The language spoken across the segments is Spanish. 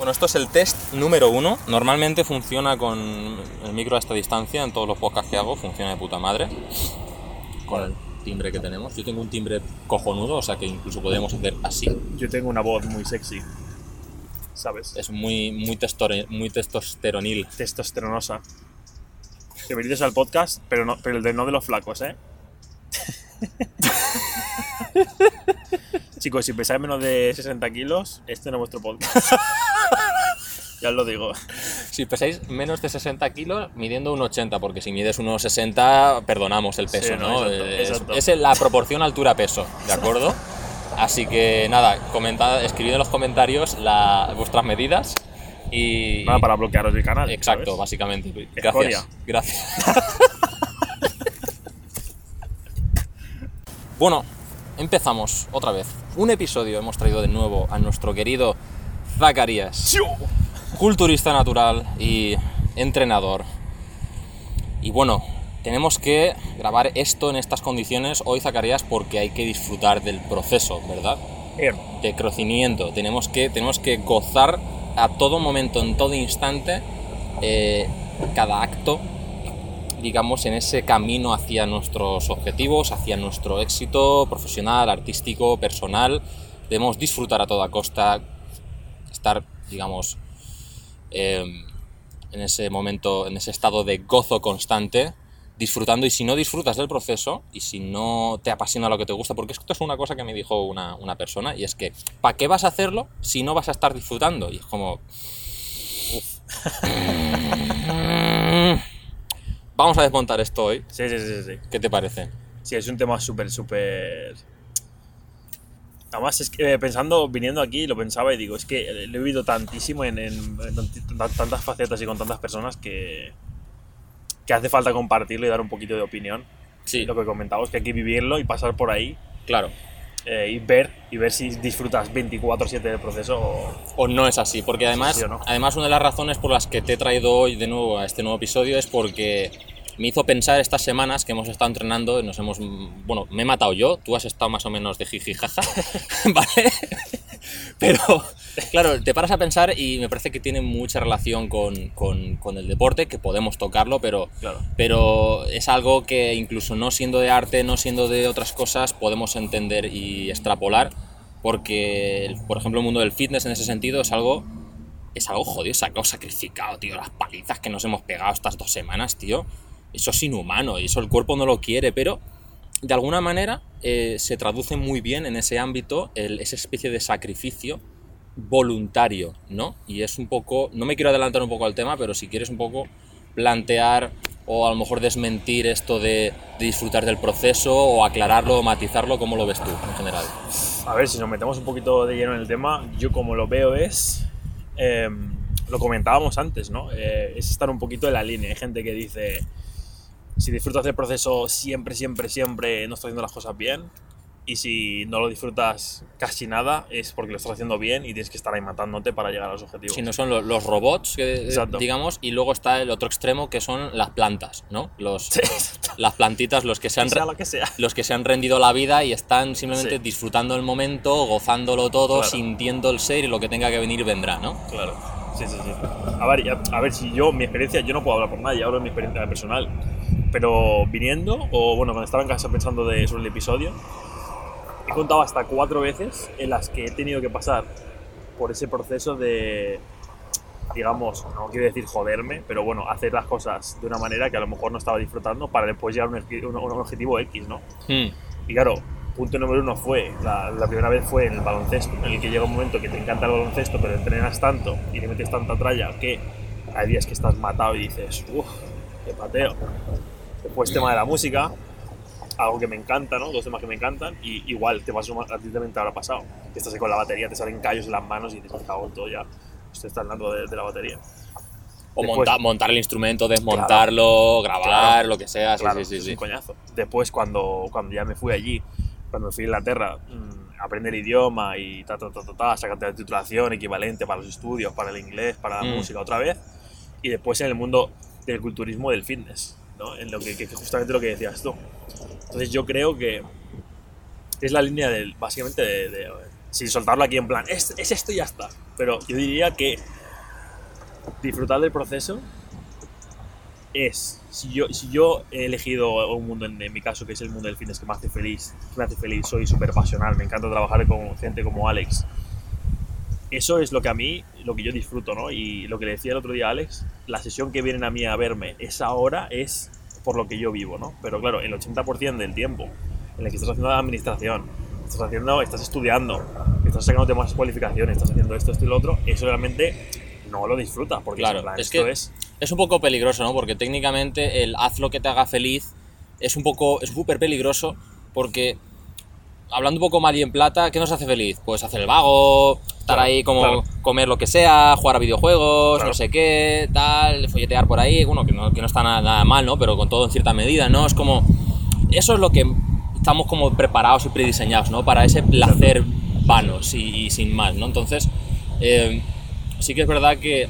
Bueno, esto es el test número uno. Normalmente funciona con el micro a esta distancia. En todos los podcasts que hago funciona de puta madre. Con el timbre que tenemos. Yo tengo un timbre cojonudo, o sea que incluso podemos hacer así. Yo tengo una voz muy sexy, ¿sabes? Es muy, muy, muy testosteronil. Testosteronosa. Bienvenidos al podcast, pero, no, pero el de no de los flacos, ¿eh? Chicos, si pesáis menos de 60 kilos, este no es vuestro podcast. ya os lo digo. Si pesáis menos de 60 kilos, midiendo un 80, porque si mides unos 60, perdonamos el peso, Sí, no, Eh, es- exacto. Es, la proporción altura-peso, ¿de acuerdo? Así que nada, comentad, escribid en los comentarios la- vuestras medidas y... Nada para bloquearos el canal. Exacto, ¿sabes? básicamente. Escoria. Gracias. Gracias. bueno, empezamos otra vez. Un episodio hemos traído de nuevo a nuestro querido Zacarías, culturista natural y entrenador. Y bueno, tenemos que grabar esto en estas condiciones hoy, Zacarías, porque hay que disfrutar del proceso, ¿verdad? De crecimiento. Tenemos que, tenemos que gozar a todo momento, en todo instante, eh, cada acto, digamos, en ese camino hacia nuestros objetivos, hacia nuestro éxito profesional, artístico, personal. Debemos disfrutar a toda costa, estar, digamos, eh, en ese momento, en ese estado de gozo constante, disfrutando y si no disfrutas del proceso y si no te apasiona lo que te gusta, porque esto es una cosa que me dijo una, una persona y es que, ¿para qué vas a hacerlo si no vas a estar disfrutando? Y es como... Vamos a desmontar esto hoy. Sí, sí, sí, sí. ¿Qué te parece? Sí, es un tema súper, súper... Además, es que eh, pensando, viniendo aquí, lo pensaba y digo, es que lo he vivido tantísimo en, en- en tant- tantas facetas y con tantas personas que, que hace falta compartirlo y dar un poquito de opinión. Sí, Lo que comentamos, que hay que vivirlo y pasar por ahí claro. Eh, y ver y ver si disfrutas 24/7 del proceso o... o no es así, porque además, Sí o no. además una de las razones por las que te he traído hoy de nuevo a este nuevo episodio es porque me hizo pensar estas semanas que hemos estado entrenando y nos hemos, bueno, me he matado yo, tú has estado más o menos de jiji jaja, ¿vale? Pero, claro, te paras a pensar y me parece que tiene mucha relación con, con- con el deporte, que podemos tocarlo, pero, Claro. pero es algo que incluso no siendo de arte, no siendo de otras cosas, podemos entender y extrapolar, porque, por ejemplo, el mundo del fitness en ese sentido es algo, es algo jodido, es algo sacrificado, tío, las palizas que nos hemos pegado estas dos semanas, tío, eso es inhumano, eso el cuerpo no lo quiere, pero de alguna manera eh, se traduce muy bien en ese ámbito el- esa especie de sacrificio voluntario, ¿no? Y es un poco, no me quiero adelantar un poco al tema, pero si quieres un poco plantear o a lo mejor desmentir esto de, disfrutar del proceso o aclararlo o matizarlo, ¿cómo lo ves tú en general? A ver, si nos metemos un poquito de lleno en el tema, yo como lo veo es, eh, lo comentábamos antes, ¿no? Eh, es estar un poquito en la línea. Hay gente que dice, si disfrutas del proceso siempre, siempre, siempre, no estás haciendo las cosas bien. Y si no lo disfrutas casi nada, es porque lo estás haciendo bien y tienes que estar ahí matándote para llegar a los objetivos. Si no son lo- los robots, que, digamos, y luego está el otro extremo que son las plantas, ¿no? Los, Sí, las plantitas, los que se han, sea lo que sea. los que se han rendido la vida y están simplemente Sí. disfrutando el momento, gozándolo todo, Claro. sintiendo el ser y lo que tenga que venir vendrá, ¿no? Claro. Sí, sí, sí. A ver, ya- a ver, si yo, mi experiencia, yo no puedo hablar por nadie, hablo de mi experiencia personal. Pero viniendo, o bueno, cuando estaba en casa pensando de, sobre el episodio, he contado hasta cuatro veces en las que he tenido que pasar por ese proceso de, digamos, no quiero decir joderme, pero bueno, hacer las cosas de una manera que a lo mejor no estaba disfrutando para después llegar a un, un- un objetivo X, ¿no? Hmm, Y claro, punto número uno fue, la, la primera vez fue en el baloncesto, en el que llega un momento que te encanta el baloncesto, pero entrenas tanto y le metes tanta tralla que hay días que estás matado y dices, uff, qué pateo. Después tema de la música, algo que me encanta, ¿no? Dos temas que me encantan, y igual te pasó, a ti también te habrá pasado, que estás ahí con la batería, te salen callos en las manos y me cago en todo ya, estoy está hablando de, de la batería. O Después- monta- montar el instrumento, desmontarlo, grabar, Claro. lo que sea, sí, Claro, sí, sí, es sí. un coñazo. Después, cuando, cuando ya me fui allí, cuando me fui a Inglaterra, mm, aprender idioma y ta, ta, ta, ta, ta, sacarte la titulación equivalente para los estudios, para el inglés, para la Mm. música otra vez. Y después en el mundo del culturismo del fitness, ¿no? En lo que, que- justamente lo que decías tú. Entonces yo creo que es la línea del, básicamente de, de- sin soltarlo aquí en plan, es, es esto y ya está. Pero yo diría que disfrutar del proceso es, si yo, si yo he elegido un mundo, en, en mi caso, que es el mundo del fitness que me hace feliz, que me hace feliz, soy súper pasional, me encanta trabajar con gente como Alex. Eso es lo que a mí, lo que yo disfruto, ¿no? Y lo que le decía el otro día a Alex, la sesión que vienen a mí a verme, esa hora es por lo que yo vivo, ¿no? Pero claro, el 80% del tiempo en el que estás haciendo la administración, estás haciendo, estás estudiando, estás sacando más cualificaciones, estás haciendo esto, esto y lo otro, eso realmente no lo disfrutas, porque Claro, plan, es esto que- es... Es un poco peligroso, ¿no? Porque técnicamente el haz lo que te haga feliz es un poco, es súper peligroso porque hablando un poco mal y en plata, ¿qué nos hace feliz? Pues hacer el vago, estar Claro, ahí como claro. comer lo que sea, jugar a videojuegos, Claro. no sé qué, tal, folletear por ahí, bueno, que no, que no está nada, nada mal, ¿no? Pero con todo en cierta medida, ¿no? Es como, eso es lo que estamos como preparados y prediseñados, ¿no? Para ese placer vano y, y sin más, ¿no? Entonces, eh, sí que es verdad que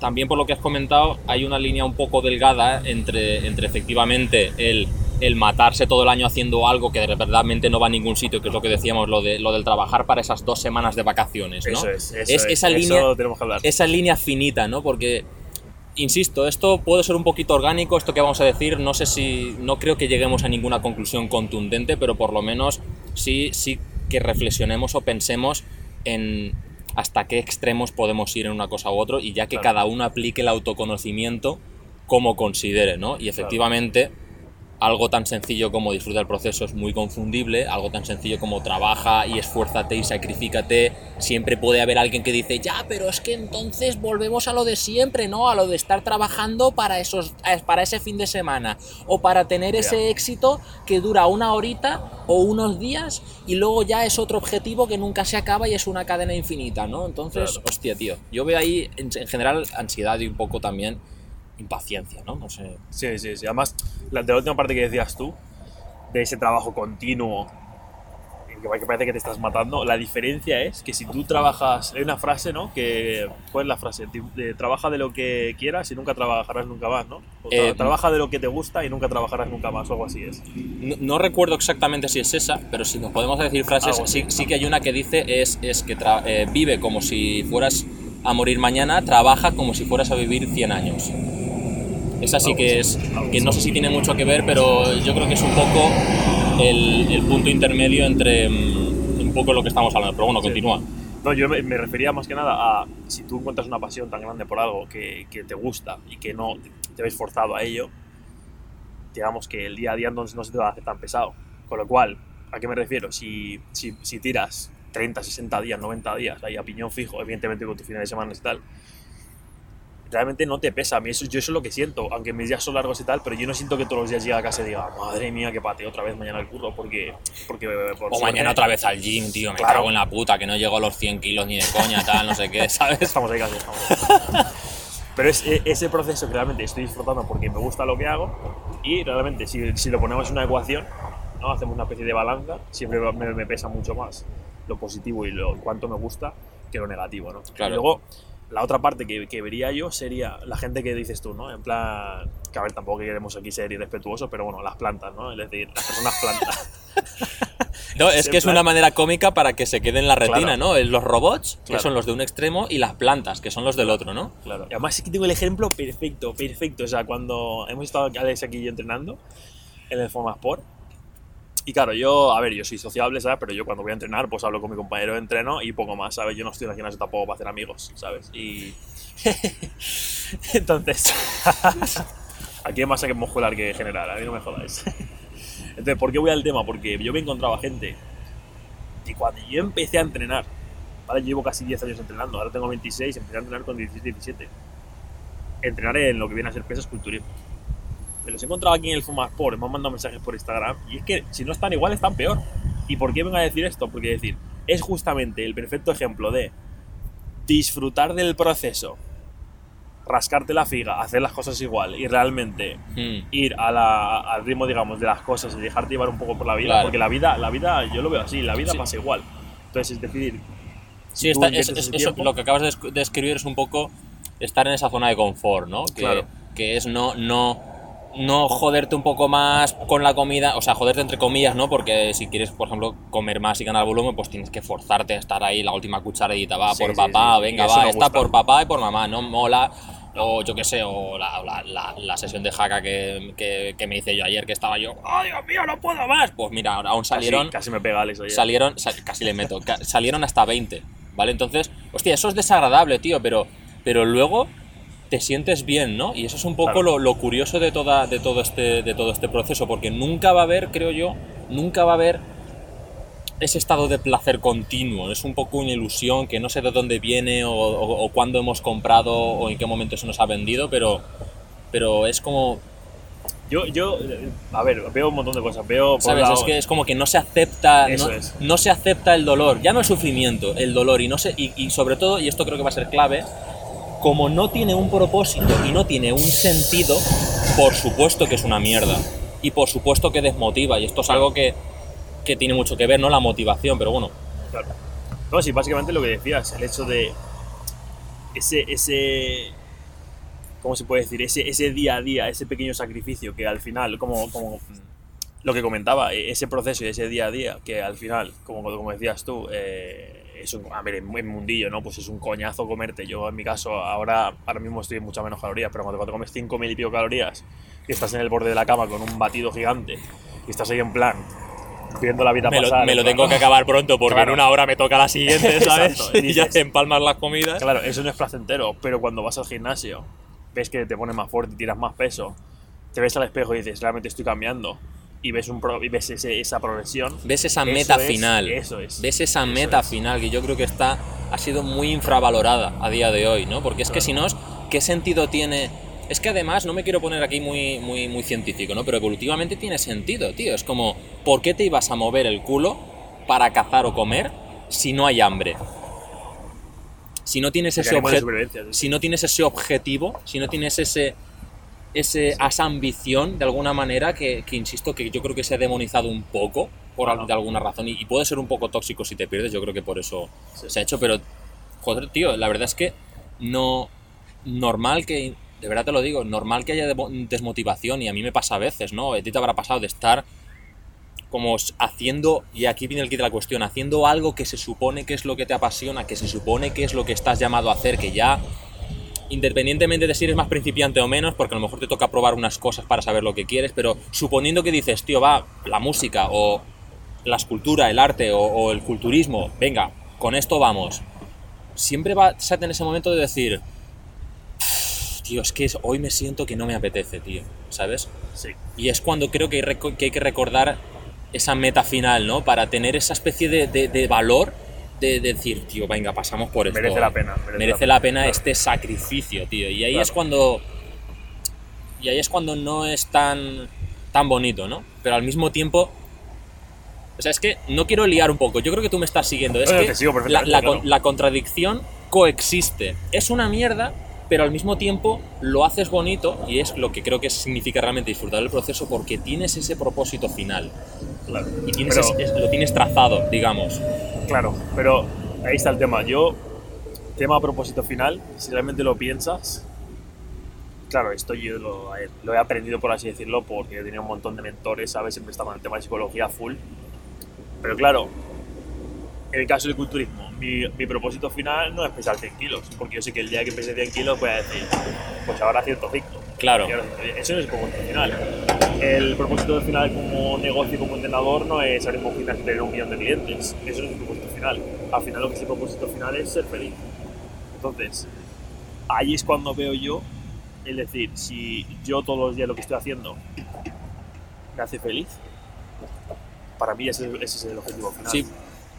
también por lo que has comentado, hay una línea un poco delgada entre, entre efectivamente el, el matarse todo el año haciendo algo que verdaderamente no va a ningún sitio, que es lo que decíamos, lo, de, lo del trabajar para esas dos semanas de vacaciones, ¿no? Eso es, eso Es es, esa eso línea- tenemos que hablar. esa línea finita, ¿no? Porque, insisto, esto puede ser un poquito orgánico, esto que vamos a decir, no sé si, no creo que lleguemos a ninguna conclusión contundente, pero por lo menos sí, sí que reflexionemos o pensemos en hasta qué extremos podemos ir en una cosa u otro y ya que Claro. cada uno aplique el autoconocimiento como considere, ¿no? Y efectivamente algo tan sencillo como disfruta el proceso es muy confundible, algo tan sencillo como trabaja y esfuérzate y sacrifícate, siempre puede haber alguien que dice, ya, pero es que entonces volvemos a lo de siempre, ¿no? A lo de estar trabajando para, esos, para ese fin de semana o para tener ese éxito que dura una horita o unos días y luego ya es otro objetivo que nunca se acaba y es una cadena infinita, ¿no? Entonces, Claro. hostia, tío, yo veo ahí en, en general ansiedad y un poco también impaciencia, ¿no? No sé. Sí, sí, sí. Además, la, de la última parte que decías tú, de ese trabajo continuo, que parece que te estás matando, la diferencia es que si tú trabajas, hay una frase, ¿no? Que, ¿Cuál es la frase? Trabaja de lo que quieras y nunca trabajarás nunca más, ¿no? O tra- Eh, trabaja de lo que te gusta y nunca trabajarás nunca más, o algo así es. No, no recuerdo exactamente si es esa, pero si nos podemos decir frases, sí, sí que hay una que dice es, es que eh, vive como si fueras a morir mañana, trabaja como si fueras a vivir 100 años. Esa sí que es, que no sé si tiene mucho que ver, pero yo creo que es un poco el, el punto intermedio entre mm, un poco lo que estamos hablando. Pero bueno, Sí. continúa. No, yo me, me refería más que nada a si tú encuentras una pasión tan grande por algo que, que te gusta y que no te ves forzado a ello, digamos que el día a día no, no se te va a hacer tan pesado. Con lo cual, ¿a qué me refiero? Si, si, si tiras 30, 60 días, 90 días ahí a piñón fijo, evidentemente con tus fines de semana y tal, realmente no te pesa. A mí eso, yo eso es lo que siento, aunque mis días son largos y tal, pero yo no siento que todos los días llegue a casa y diga, madre mía, que pateo otra vez mañana el curro, porque... porque por O suerte mañana otra vez al gym, tío, me Claro. cago en la puta, que no llego a los 100 kilos ni de coña, tal, no sé qué, ¿sabes? Estamos ahí casi, estamos ahí. Pero es e- ese proceso que realmente estoy disfrutando porque me gusta lo que hago y realmente si, si lo ponemos en una ecuación, ¿no? hacemos una especie de balanza, siempre me, me pesa mucho más lo positivo y lo cuánto me gusta que lo negativo. ¿no? Claro. Y luego, la otra parte que, que vería yo sería la gente que dices tú, ¿no? En plan, que a ver, tampoco queremos aquí ser irrespetuosos, pero bueno, las plantas, ¿no? Es decir, las personas plantas. No, es que es plan- una manera cómica para que se quede en la retina, Claro. ¿no? Los robots, que son los de un extremo, y las plantas, que son los del otro, ¿no? Claro. Y además que tengo el ejemplo perfecto, perfecto. O sea, cuando hemos estado Alex aquí yo entrenando en el Formasport. Y claro, yo, a ver, yo soy sociable, ¿sabes? Pero yo cuando voy a entrenar, pues hablo con mi compañero de entreno y poco más, ¿sabes? Yo no estoy en el gimnasio tampoco para hacer amigos, ¿sabes? Y. Entonces. aquí hay más que muscular que general, a mí no me jodáis. Entonces, ¿por qué voy al tema? Porque yo me encontraba gente. Y cuando yo empecé a entrenar, ¿vale? Yo llevo casi 10 años entrenando, ahora tengo 26, empecé a entrenar con 16, 17. Entrenar en lo que viene a ser pesas culturismo. Me los he encontrado aquí en el Fumasport, me han mandado mensajes por Instagram, y es que si no están igual, están peor. ¿Y por qué vengo a decir esto? Porque decir, es justamente el perfecto ejemplo de disfrutar del proceso, rascarte la figa, hacer las cosas igual y realmente Hmm. ir a la- al ritmo, digamos, de las cosas y dejarte llevar un poco por la vida, Claro. porque la vida, la vida, yo lo veo así, la vida Sí. pasa igual. Entonces, es decir, Sí, está- es- es- eso, lo que acabas de esc- de escribir es un poco estar en esa zona de confort, ¿no? Que, Claro. que es no, no, no joderte un poco más con la comida, o sea, joderte entre comillas, ¿no? Porque si quieres, por ejemplo, comer más y ganar volumen, pues tienes que forzarte a estar ahí la última cucharadita, va Sí, por sí, papá, sí, venga, va, está por papá y por mamá, no mola. O yo qué sé, o la, la- la- la sesión de jaca que, que- que me hice yo ayer, que estaba yo, ¡ay, Dios mío, no puedo más! Pues mira, aún salieron, Casi, casi me pega Alex ayer. salieron, sal- casi le meto, salieron hasta 20, ¿vale? Entonces, hostia, eso es desagradable, tío, pero, pero luego te sientes bien, ¿no? Y eso es un poco Claro. lo, lo curioso de, toda, de, todo este, de todo este proceso, porque nunca va a haber, creo yo, nunca va a haber ese estado de placer continuo. Es un poco una ilusión que no sé de dónde viene o, o- o cuándo hemos comprado o en qué momento se nos ha vendido, pero, pero es como, Yo, yo, a ver, veo un montón de cosas. Veo, por ¿sabes? lado- Es que es como que no se acepta, Eso no, es. no se acepta el dolor, ya no el sufrimiento, el dolor y no se, y, y sobre todo, y esto creo que va a ser clave, como no tiene un propósito y no tiene un sentido, por supuesto que es una mierda. Y por supuesto que desmotiva. Y esto es algo que, que tiene mucho que ver, ¿no? La motivación, pero bueno. Claro. No, sí, básicamente lo que decías, el hecho de ese, ese, ¿cómo se puede decir? Ese, ese día a día, ese pequeño sacrificio que al final, como, como lo que comentaba, e- ese proceso y ese día a día que al final, como, como decías tú, eh, es un, a ver, en, en mundillo, ¿no? Pues es un coñazo comerte. Yo en mi caso ahora, ahora mismo estoy en mucha menos calorías, pero cuando, cuando comes 5.000 y pico calorías y estás en el borde de la cama con un batido gigante y estás ahí en plan viendo la vida Me lo, pasar. me lo en plan, tengo que acabar pronto porque Claro. en una hora me toca la siguiente, ¿sabes? Exacto, y y ya se empalmas las comidas. Claro, eso no es placentero, pero cuando vas al gimnasio, ves que te pones más fuerte, tiras más peso, te ves al espejo y dices, realmente estoy cambiando, y ves, un pro- y ves ese- esa progresión. Ves esa Eso meta es- final. eso es, Ves esa meta es. final que yo creo que está ha sido muy infravalorada a día de hoy, ¿no? Porque es que si no, ¿qué sentido tiene? Es que además, no me quiero poner aquí muy, muy, muy científico, ¿no? Pero evolutivamente tiene sentido, tío. Es como, ¿por qué te ibas a mover el culo para cazar o comer si no hay hambre? Si no tienes ese si no tienes ese objetivo, si no tienes ese, ese esa ambición de alguna manera, que, que insisto que yo creo que se ha demonizado un poco por Ajá. de alguna razón y, y puede ser un poco tóxico si te pierdes, yo creo que por eso Sí. se ha hecho, pero joder, tío, la verdad es que no normal que de verdad te lo digo, normal que haya desmotivación y a mí me pasa a veces, ¿no? A ti te habrá pasado de estar como haciendo, y aquí viene el kit de la cuestión, haciendo algo que se supone que es lo que te apasiona, que se supone que es lo que estás llamado a hacer, que ya, independientemente de si eres más principiante o menos, porque a lo mejor te toca probar unas cosas para saber lo que quieres, pero suponiendo que dices, tío, va, la música o la escultura, el arte o, o el culturismo, venga, con esto vamos, siempre vas a tener ese momento de decir, tío, es que hoy me siento que no me apetece, tío, ¿sabes? Sí. Y es cuando creo que hay, que hay que recordar esa meta final, ¿no? Para tener esa especie de, de- de valor de, decir, tío, venga, pasamos por esto. Merece la pena. Merece, la pena este sacrificio, tío. Y ahí Claro. es cuando. Y ahí es cuando no es tan, tan bonito, ¿no? Pero al mismo tiempo. O sea, es que no quiero liar un poco. Yo creo que tú me estás siguiendo. Es No, que la, claro. la contradicción coexiste. Es una mierda, pero al mismo tiempo lo haces bonito y es lo que creo que significa realmente disfrutar del proceso porque tienes ese propósito final Claro. y tienes Pero- es- lo tienes trazado, digamos. Claro, pero ahí está el tema. Yo, tema a propósito final, si realmente lo piensas, claro, esto yo lo, lo he aprendido, por así decirlo, porque he tenido un montón de mentores, ¿sabes? Siempre estaba en el tema de psicología full. Pero claro, en el caso del culturismo, mi, mi propósito final no es pesar 100 kilos, porque yo sé que el día que pese 100 kilos voy a decir, pues ahora 105. Claro. Y ahora 110. Eso no es el propósito final. El propósito final como negocio, como entrenador, no es abrir un gimnasio y tener un millón de clientes. Eso no es el propósito final. Al final lo que es el propósito final es ser feliz. Entonces, ahí es cuando veo yo, es decir, si yo todos los días lo que estoy haciendo me hace feliz, para mí ese, ese es el objetivo final. Sí,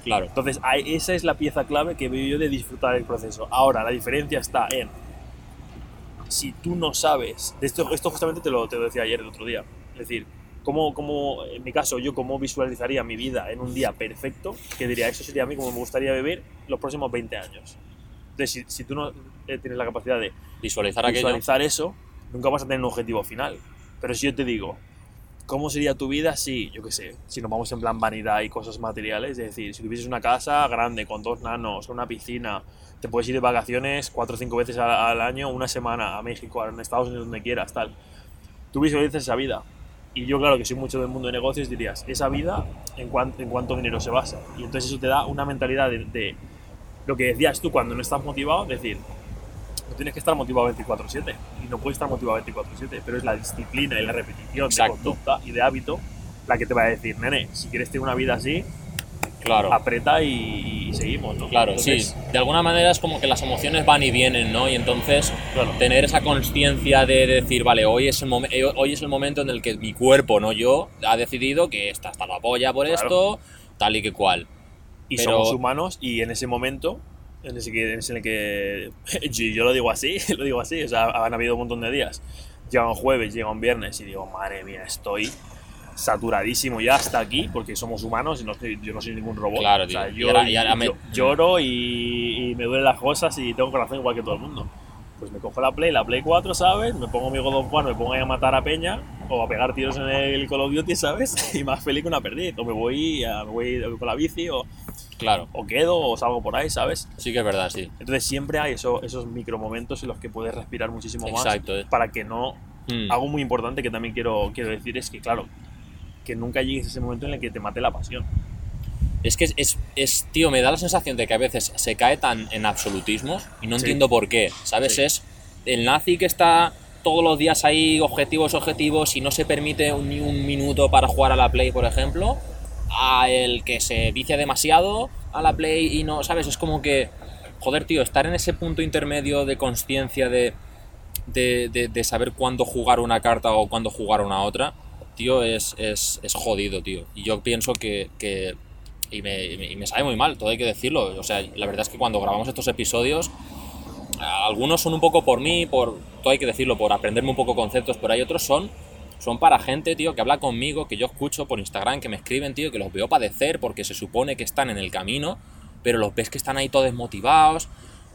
claro. Entonces, esa es la pieza clave que veo yo de disfrutar el proceso. Ahora, la diferencia está en si tú no sabes, de esto, esto justamente te lo, te lo decía ayer el otro día, es decir, ¿cómo, cómo, en mi caso, yo cómo visualizaría mi vida en un día perfecto, que diría, eso sería a mí como me gustaría vivir los próximos 20 años. Entonces, si, si tú no eh, tienes la capacidad de Visualizar aquello. visualizar eso, nunca vas a tener un objetivo final. Pero si yo te digo, ¿cómo sería tu vida si, yo qué sé, si nos vamos en plan vanidad y cosas materiales? Es decir, si tuvieses una casa grande con dos nanos, una piscina, te puedes ir de vacaciones cuatro o cinco veces al, al año, una semana a México, a Estados Unidos, donde quieras, tal. tú visualizas esa vida. Y yo, claro, que soy mucho del mundo de negocios, dirías, esa vida, ¿en, cuán- en cuánto dinero se basa? Y entonces eso te da una mentalidad de, de lo que decías tú cuando no estás motivado, decir, no tienes que estar motivado 24/7 y no puedes estar motivado 24/7, pero es la disciplina y la repetición Exacto. de conducta y de hábito la que te va a decir, nene, si quieres tener una vida así, Claro. aprieta y, y seguimos, ¿no? Claro, Entonces, sí. De alguna manera es como que las emociones van y vienen, ¿no? Y entonces Claro. tener esa conciencia de decir, vale, hoy es, el eh, hoy es el momento en el que mi cuerpo, no yo, ha decidido que está hasta la polla por Claro. esto, tal y que cual. Y Pero- somos humanos y en ese momento, en ese, que, en el que yo, yo lo digo así, lo digo así, o sea, han habido un montón de días. Llega un jueves, llega un viernes y digo, madre mía, estoy saturadísimo ya hasta aquí porque somos humanos y no soy- yo no soy ningún robot. Claro, o sea, tío. Y yo, ahora- y ahora me- yo lloro y, y me duelen las cosas y tengo corazón igual que todo el mundo. Pues me cojo la Play, la Play 4, ¿sabes? Me pongo mi God of War, me pongo ahí a matar a Peña o a pegar tiros en el Call of Duty, ¿sabes? Y más feliz que una perdiz. O me voy, a- me voy con la bici o, Claro, o quedo o salgo por ahí, ¿sabes? sí que es verdad, sí. Entonces siempre hay eso, esos micromomentos en los que puedes respirar muchísimo más Exacto, eh. para que no... Mm. Algo muy importante que también quiero, quiero decir es que, claro, que nunca llegues a ese momento en el que te mate la pasión. Es que es, es, es, tío, me da la sensación de que a veces se cae tan en absolutismos y no Sí. entiendo por qué, ¿sabes? Sí. Es el nazi que está todos los días ahí, objetivos, objetivos, y no se permite un- ni un minuto para jugar a la Play, por ejemplo, a el que se dice demasiado a la Play y no, ¿sabes? Es como que, joder, tío, estar en ese punto intermedio de conciencia de, de, de- de saber cuándo jugar una carta o cuándo jugar una otra, tío, es, es, es jodido, tío. Y yo pienso que, que y me- y me sabe muy mal, todo hay que decirlo. O sea, la verdad es que cuando grabamos estos episodios, algunos son un poco por mí, por, todo hay que decirlo, por aprenderme un poco conceptos, pero hay otros son, son para gente, tío, que habla conmigo, que yo escucho por Instagram, que me escriben, tío, que los veo padecer porque se supone que están en el camino, pero los ves que están ahí todos desmotivados.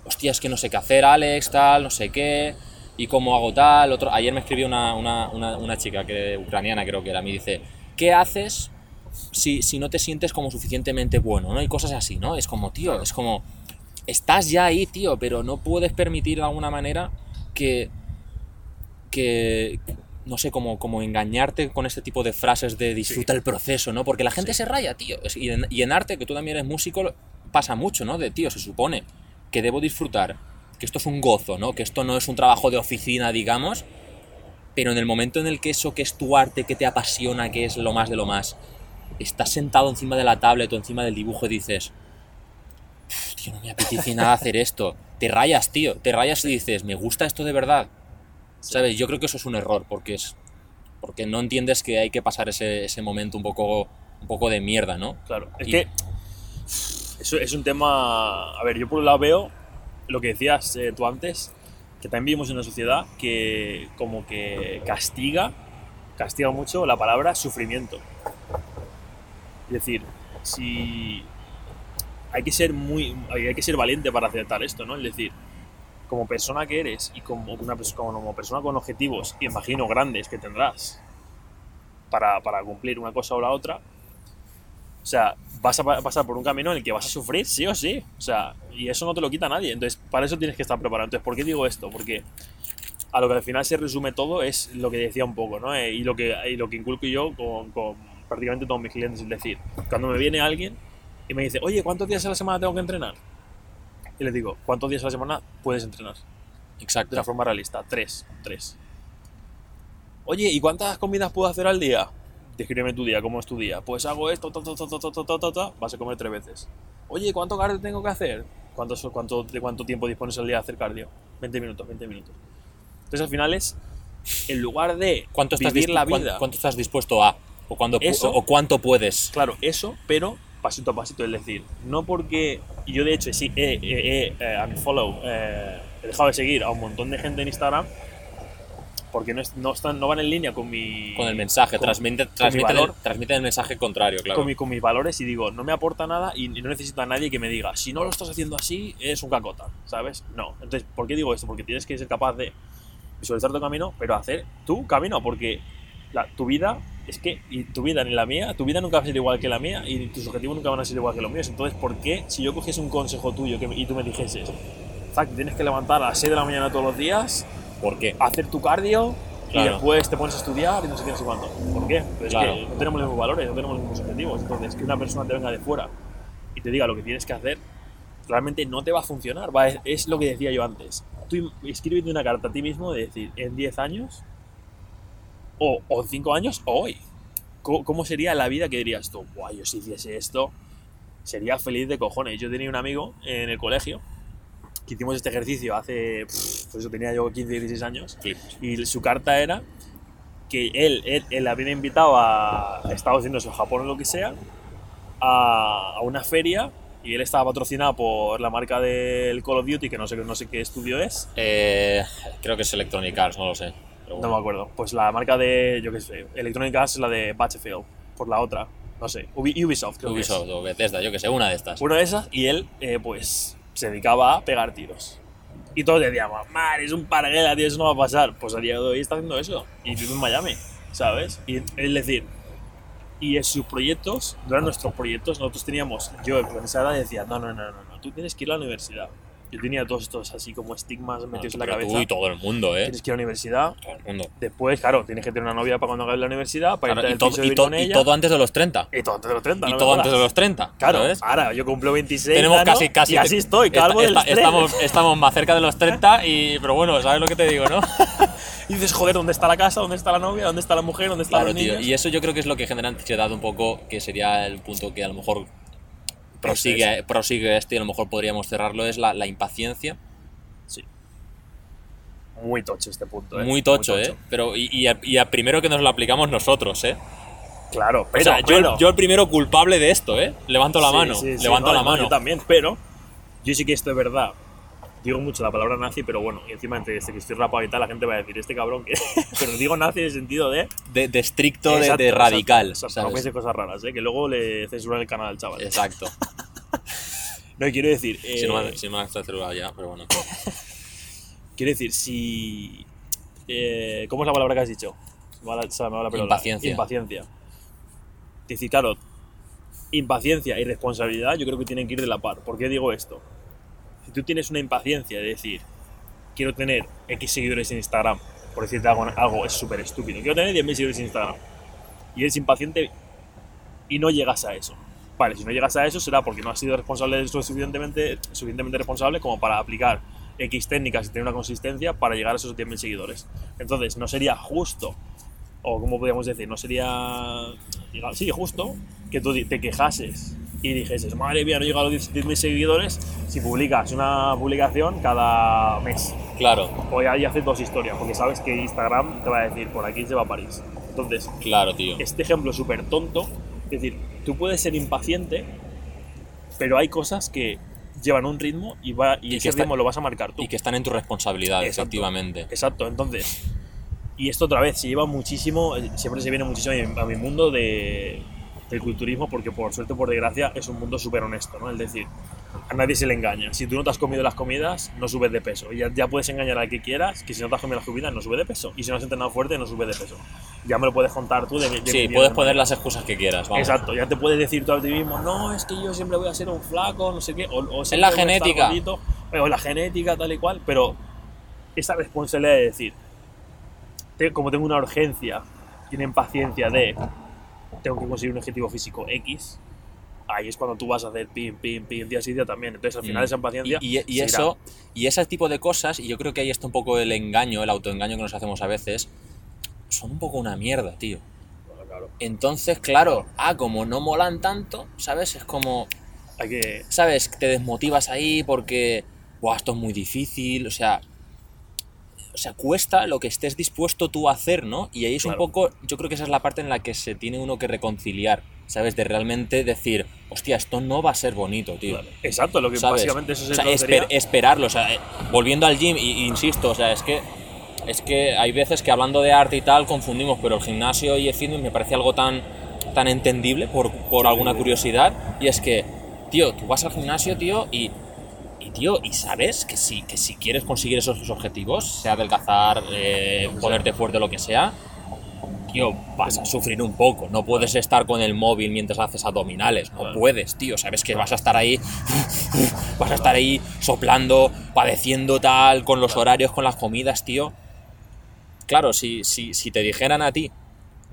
Hostia, es que no sé qué hacer, Alex, tal, no sé qué, y cómo hago tal. Otro, ayer me escribió una, una, una, una chica, que, ucraniana creo que era, me dice, ¿qué haces si, si no te sientes como suficientemente bueno, ¿no? Y cosas así, ¿no? Es como, tío, es como, estás ya ahí, tío, pero no puedes permitir de alguna manera que, que no sé, como, como engañarte con este tipo de frases de disfruta el proceso, ¿no? Porque la gente se raya, tío. Y en, y en arte, que tú también eres músico, pasa mucho, ¿no? De, tío, se supone que debo disfrutar, que esto es un gozo, ¿no? Que esto no es un trabajo de oficina, digamos, pero en el momento en el que eso que es tu arte, que te apasiona, que es lo más de lo más, estás sentado encima de la tablet o encima del dibujo y dices, "Uf, tío, no me apetece nada hacer esto. Te rayas, tío, te rayas y dices, ¿me gusta esto de verdad? ¿Sabes? Yo creo que eso es un error, porque es porque no entiendes que hay que pasar ese, ese momento un poco, un poco de mierda, ¿no? Claro, es Y- que eso es un tema. A ver, yo por un lado veo lo que decías eh, tú antes, que también vivimos en una sociedad que, como que castiga, castiga mucho la palabra sufrimiento. Es decir, si. Hay que ser muy. Hay que ser valiente para aceptar esto, ¿no? Es decir, como persona que eres y como, una, como persona con objetivos, imagino grandes que tendrás para, para cumplir una cosa o la otra, o sea, vas a pa- pasar por un camino en el que vas a sufrir, sí o sí. O sea, y eso no te lo quita nadie. Entonces, para eso tienes que estar preparado. Entonces, ¿por qué digo esto? Porque a lo que al final se resume todo es lo que decía un poco, ¿no? Eh, y, lo que, y lo que inculco yo con, con prácticamente todos mis clientes. Es decir, cuando me viene alguien y me dice, oye, ¿cuántos días a la semana tengo que entrenar? y les digo, ¿cuántos días a la semana puedes entrenar? Exacto. De una forma realista, tres, tres. Oye, ¿y cuántas comidas puedo hacer al día? Descríbeme tu día, cómo es tu día. Pues hago esto, ta, ta, ta, ta vas a comer tres veces. Oye, ¿cuánto cardio tengo que hacer? ¿Cuánto, cuánto, ¿De cuánto tiempo dispones al día de hacer cardio? 20 minutos, 20 minutos. Entonces al final es, en lugar de ¿Cuánto vivir la vida... ¿Cuánto estás dispuesto a? ¿O, cuando, eso, o, o cuánto puedes? Claro, eso, pero pasito a pasito, es decir, no porque yo de hecho sí, he, he, he, eh, unfollow, eh, he dejado de seguir a un montón de gente en Instagram porque no, es- no, están, no van en línea con mi... Con el mensaje, con- transmite, con mi transmiten, el, valor. transmiten el mensaje contrario, claro. con, mi- con mis valores y digo, no me aporta nada y no necesito a nadie que me diga, si no lo estás haciendo así, es un cacota, ¿sabes? No. Entonces, ¿por qué digo esto? Porque tienes que ser capaz de visualizar tu camino, pero hacer tu camino, porque la- tu vida es que, y tu vida ni la mía, tu vida nunca va a ser igual que la mía y tus objetivos nunca van a ser igual que los míos. Entonces, ¿por qué si yo cogiese un consejo tuyo que, y tú me dijeses, Zack, tienes que levantar a las 6 de la mañana todos los días, ¿Por qué? hacer tu cardio Claro. y después te pones a estudiar y no sé qué, no sé cuánto. ¿Por qué? Pues es que no tenemos los mismos valores, no tenemos los mismos objetivos. Entonces, que una persona te venga de fuera y te diga lo que tienes que hacer, realmente no te va a funcionar. Va, es, es lo que decía yo antes. Tú escríbete una carta a ti mismo de decir, en 10 años, o, o en 5 años, o hoy. ¿Cómo, cómo sería la vida que dirías tú? Buah, yo si hiciese esto, sería feliz de cojones. Yo tenía un amigo en el colegio que hicimos este ejercicio hace, pues eso tenía yo 15, 16 años, y su carta era que él, él, él había invitado a Estados Unidos o Japón o lo que sea a, a una feria y él estaba patrocinado por la marca del Call of Duty, que no sé, no sé qué estudio es, Eh, creo que es Electronic Arts, no lo sé. Pero no me acuerdo. Pues la marca de, yo qué sé, Electronic Arts es la de Battlefield, por la otra, no sé, Ubi- Ubisoft creo que. Ubisoft o Bethesda, yo que sé, una de estas. Una de esas y él, eh, pues, se dedicaba a pegar tiros. Y todos decíamos, man, es un parguela, tío, eso no va a pasar. Pues a día de hoy está haciendo eso. Y vive en Miami, ¿sabes? Y es decir, y en sus proyectos, no eran nuestros proyectos, nosotros teníamos, yo en esa edad decía, no, no, no, no, no, tú tienes que ir a la universidad. Yo tenía todos estos así como estigmas metidos en la cabeza. Tú y todo el mundo, ¿eh? Tienes que ir a la universidad. Todo el mundo. Después, claro, tienes que tener una novia para cuando acabes la universidad, para Claro, irte y, todo, piso y vivir to- con y ella. todo antes de los 30. Y todo antes de los 30, Y no todo antes de los 30. Claro, ¿sabes? ahora yo cumplo 26 Tenemos años casi, casi. y así estoy, calvo esta- estamos, estamos más cerca de los 30, y, pero bueno, ¿sabes lo que te digo, no? Y dices, joder, ¿dónde está la casa? ¿Dónde está la novia? ¿Dónde está la mujer? ¿Dónde están Claro, los tío. niños? Y eso yo creo que es lo que genera ansiedad un poco, que sería el punto que a lo mejor prosigue, prosigue este y a lo mejor podríamos cerrarlo, es la, la impaciencia. Sí. Muy tocho este punto, ¿eh? Muy tocho, ¿eh? Pero, y, y, a, y a primero que nos lo aplicamos nosotros, ¿eh? Claro, O pero, sea, yo, pero- yo el primero culpable de esto, ¿eh? Levanto la Sí, mano, sí, sí, levanto no, la no, mano. Yo también, pero yo sí que esto es verdad. Digo mucho la palabra nazi, pero bueno, y encima entre este que estoy rapado y tal, la gente va a decir, este cabrón que... pero digo nazi en el sentido de... De, de estricto, de- Exacto, de, exacto, radical, exacto, No ¿sabes? pienses cosas raras, ¿eh? Que luego le censuran el canal al chaval. Exacto. No, quiero decir... eh, Si no me, si no está ya, pero bueno. Quiero decir, si... eh, ¿Cómo es la palabra que has dicho? Me la, se me va la pelota. Impaciencia. Impaciencia. Es decir, claro, impaciencia y responsabilidad yo creo que tienen que ir de la par. ¿Por qué digo esto? Si tú tienes una impaciencia de decir, quiero tener X seguidores en Instagram, por decirte algo, algo es súper estúpido, quiero tener 10.000 seguidores en Instagram, y eres impaciente y no llegas a eso. Vale, si no llegas a eso será porque no has sido responsable lo suficientemente, suficientemente responsable como para aplicar X técnicas y tener una consistencia para llegar a esos 10.000 seguidores. Entonces, no sería justo, o como podríamos decir, no sería, sí, justo, que tú te quejases y dijeses, madre mía, no he llegado a los 10.000 seguidores si publicas una publicación cada mes. Claro, O ahí haces dos historias, porque sabes que Instagram te va a decir, por aquí se va a París. Entonces, claro, tío. este ejemplo es súper tonto. Es decir, tú puedes ser impaciente, pero hay cosas que llevan un ritmo y, va, y, Y que ese está- ritmo lo vas a marcar tú. Y que están en tu responsabilidad, Exacto. efectivamente. Exacto, entonces. Y esto otra vez se lleva muchísimo, eh, siempre se viene muchísimo a mi, a mi mundo de, del culturismo, porque por suerte o por desgracia es un mundo súper honesto, ¿no? Es decir, a nadie se le engaña. Si tú no te has comido las comidas, no subes de peso. Y ya, ya puedes engañar al que quieras, que si no te has comido las comidas, no subes de peso. Y si no has entrenado fuerte, no subes de peso. Ya me lo puedes contar tú de, de Sí, de- puedes de- poner las excusas que quieras, vamos. Exacto, ya te puedes decir tú a ti mismo, no, es que yo siempre voy a ser un flaco, no sé qué, o, o siempre la genética. gordito, o la genética, tal y cual, pero esa responsabilidad de decir, como tengo una urgencia y una impaciencia de tengo que conseguir un objetivo físico X, ahí es cuando tú vas a hacer pim, pim, pim, día sí día también. Entonces al final Mm. esa impaciencia. Y, y- y se irá. eso, y ese tipo de cosas, y yo creo que ahí está un poco el engaño, el autoengaño que nos hacemos a veces, son un poco una mierda, tío. Bueno, claro, Entonces, claro, ah, como no molan tanto, ¿sabes? Es como, hay que. ¿sabes? Te desmotivas ahí porque, Buah, esto es muy difícil, o sea, o sea, cuesta lo que estés dispuesto tú a hacer, ¿no? Y ahí es Claro. un poco, yo creo que esa es la parte en la que se tiene uno que reconciliar, ¿sabes? De realmente decir, hostia, esto no va a ser bonito, tío. claro. Exacto, lo que ¿sabes? básicamente eso O sea, esper- esperarlo, o sea, eh, volviendo al gym, y, y insisto, o sea, es que es que hay veces que hablando de arte y tal confundimos, pero el gimnasio y el fitness me parece algo tan, tan entendible por, por Sí, alguna sí. curiosidad, y es que, tío, tú vas al gimnasio, tío, y, y tío, y sabes que si, que si quieres conseguir esos objetivos, sea adelgazar, eh, ponerte fuerte, lo que sea, tío, vas a sufrir un poco. No puedes estar con el móvil mientras haces abdominales. No Claro. puedes, tío. Sabes que vas a estar ahí. Vas a estar ahí soplando, padeciendo tal, con los horarios, con las comidas, tío. claro, si, si, si te dijeran a ti,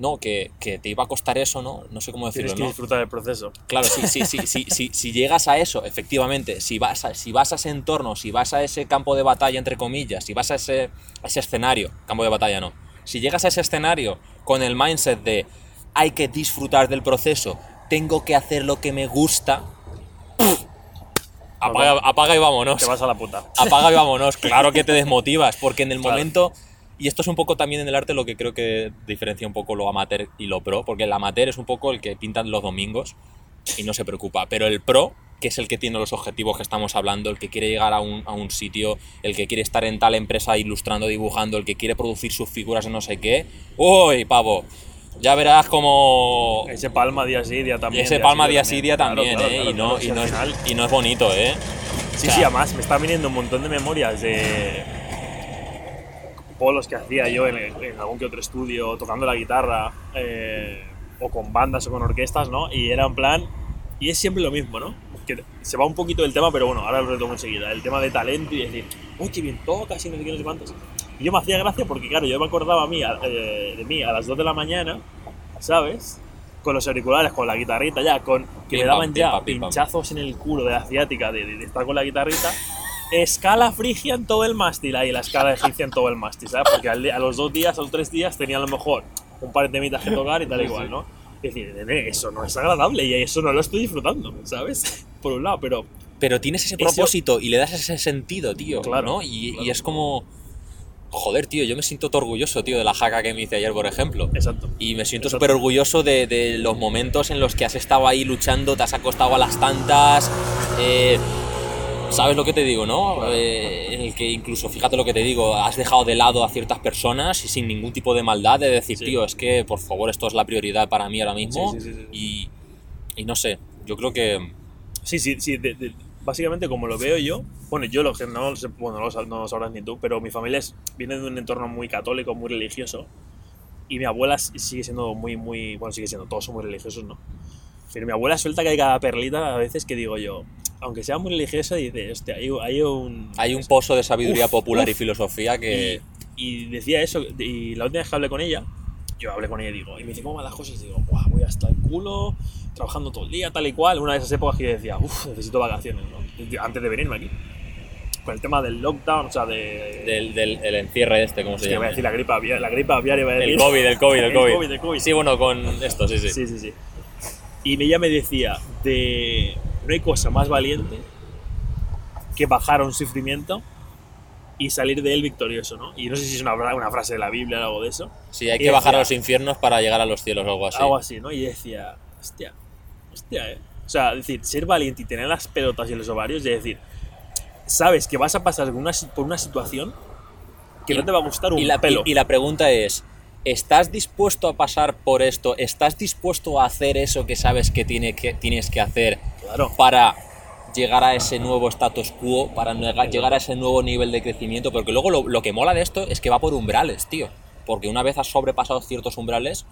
no, que, que te iba a costar eso, ¿no? No sé cómo decirlo, Tienes que ¿no? disfrutar del proceso. Claro, sí, sí, sí, sí, sí, si llegas a eso, efectivamente, si vas, a, si vas a ese entorno, si vas a ese campo de batalla, entre comillas, si vas a ese, a ese escenario, campo de batalla no, si llegas a ese escenario con el mindset de hay que disfrutar del proceso, tengo que hacer lo que me gusta, apaga, apaga y vámonos. Te vas a la puta. Apaga y vámonos. Claro que te desmotivas, porque en el Claro. momento. Y esto es un poco también en el arte lo que creo que diferencia un poco lo amateur y lo pro, porque el amateur es un poco el que pintan los domingos y no se preocupa, pero el pro, que es el que tiene los objetivos que estamos hablando, el que quiere llegar a un, a un sitio, el que quiere estar en tal empresa ilustrando, dibujando, el que quiere producir sus figuras no sé qué, ¡Uy, pavo! Ya verás como... Ese palma día sí, día también. ese palma día sí, día también, claro, ¿eh? claro, y, no, y, es, final- y no es bonito, ¿eh? Sí, O sea, sí, además me están viniendo un montón de memorias de polos que hacía yo en, en algún que otro estudio, tocando la guitarra, eh, o con bandas o con orquestas, ¿no? Y era en plan, y es siempre lo mismo, ¿no? Que se va un poquito del tema, pero bueno, ahora lo retomo enseguida. El tema de talento y decir, uy, qué bien tocas y no sé qué, no sé cuántos. Y yo me hacía gracia porque, claro, yo me acordaba a mí, a- eh, de mí a las 2 de la mañana, ¿sabes? Con los auriculares, con la guitarrita ya, con que Pim, me daban pim, ya pim, pinchazos en el culo de la ciática de, de- de estar con la guitarrita. Escala frigia en todo el mástil ahí, la escala egipcia en todo el mástil, ¿sabes? Porque a los dos días, a los tres días tenía a lo mejor un par de temitas que tocar y tal igual, ¿no? Es decir, nene, eso no es agradable y eso no lo estoy disfrutando, ¿sabes? Por un lado, pero Pero tienes ese propósito y le das ese sentido, tío. Claro, ¿no? Y, claro. y es como. Joder, tío, yo me siento todo orgulloso, tío, de la jaca que me hice ayer, por ejemplo. exacto. Y me siento súper orgulloso de, de los momentos en los que has estado ahí luchando, te has acostado a las tantas. eh, ¿Sabes lo que te digo, no? Claro. Eh, en el que incluso, fíjate lo que te digo, has dejado de lado a ciertas personas y sin ningún tipo de maldad de decir, Sí. tío, es que por favor esto es la prioridad para mí ahora mismo. Sí, sí. Y, y no sé, yo creo que. Sí, sí, sí. de- de- básicamente, como lo veo yo, bueno, yo lo que no, bueno, no lo, no lo sabrás ni tú, pero mi familia es- viene de un entorno muy católico, muy religioso. Y mi abuela sigue siendo muy, muy. Bueno, sigue siendo, todos son muy religiosos, ¿no? Pero mi abuela suelta que hay cada perlita a veces que digo yo, aunque sea muy religiosa, dice, hostia, hay, hay un. Hay un pozo de sabiduría Uf, popular y uf. filosofía que. Y, y decía eso, y la última vez que hablé con ella, yo hablé con ella y digo, y me dice, ¿cómo van las cosas? Y digo, Buah, voy hasta el culo, trabajando todo el día, tal y cual. Una de esas épocas que yo decía, uff, necesito vacaciones, ¿no? Antes de venirme aquí. Con el tema del lockdown, o sea, de. Del, del el encierre este, ¿cómo se Hostia, voy a llama? decir la gripe aviar, la gripe aviar iba a decir. El COVID, el COVID, el El COVID. COVID, el COVID. Sí, bueno, con esto, sí, sí. Sí, sí, sí. Y ella me decía de no hay cosa más valiente que bajar a un sufrimiento y salir de él victorioso, ¿no? Y no sé si es una, una frase de la Biblia o algo de eso. Sí, hay que bajar decía- a los infiernos para llegar a los cielos o algo así. Algo así, ¿no? Y decía, hostia, hostia, ¿eh? O sea, decir, ser valiente y tener las pelotas y los ovarios, y decir, sabes que vas a pasar por una, por una situación que Y- no te va a gustar un y, la, pelo. y- y la pregunta es, ¿estás dispuesto a pasar por esto? ¿Estás dispuesto a hacer eso que sabes que, tiene que tienes que hacer Claro. para llegar a ese nuevo status quo, para llegar a ese nuevo nivel de crecimiento? Porque luego lo, lo que mola de esto es que va por umbrales, tío. Porque una vez has sobrepasado ciertos umbrales,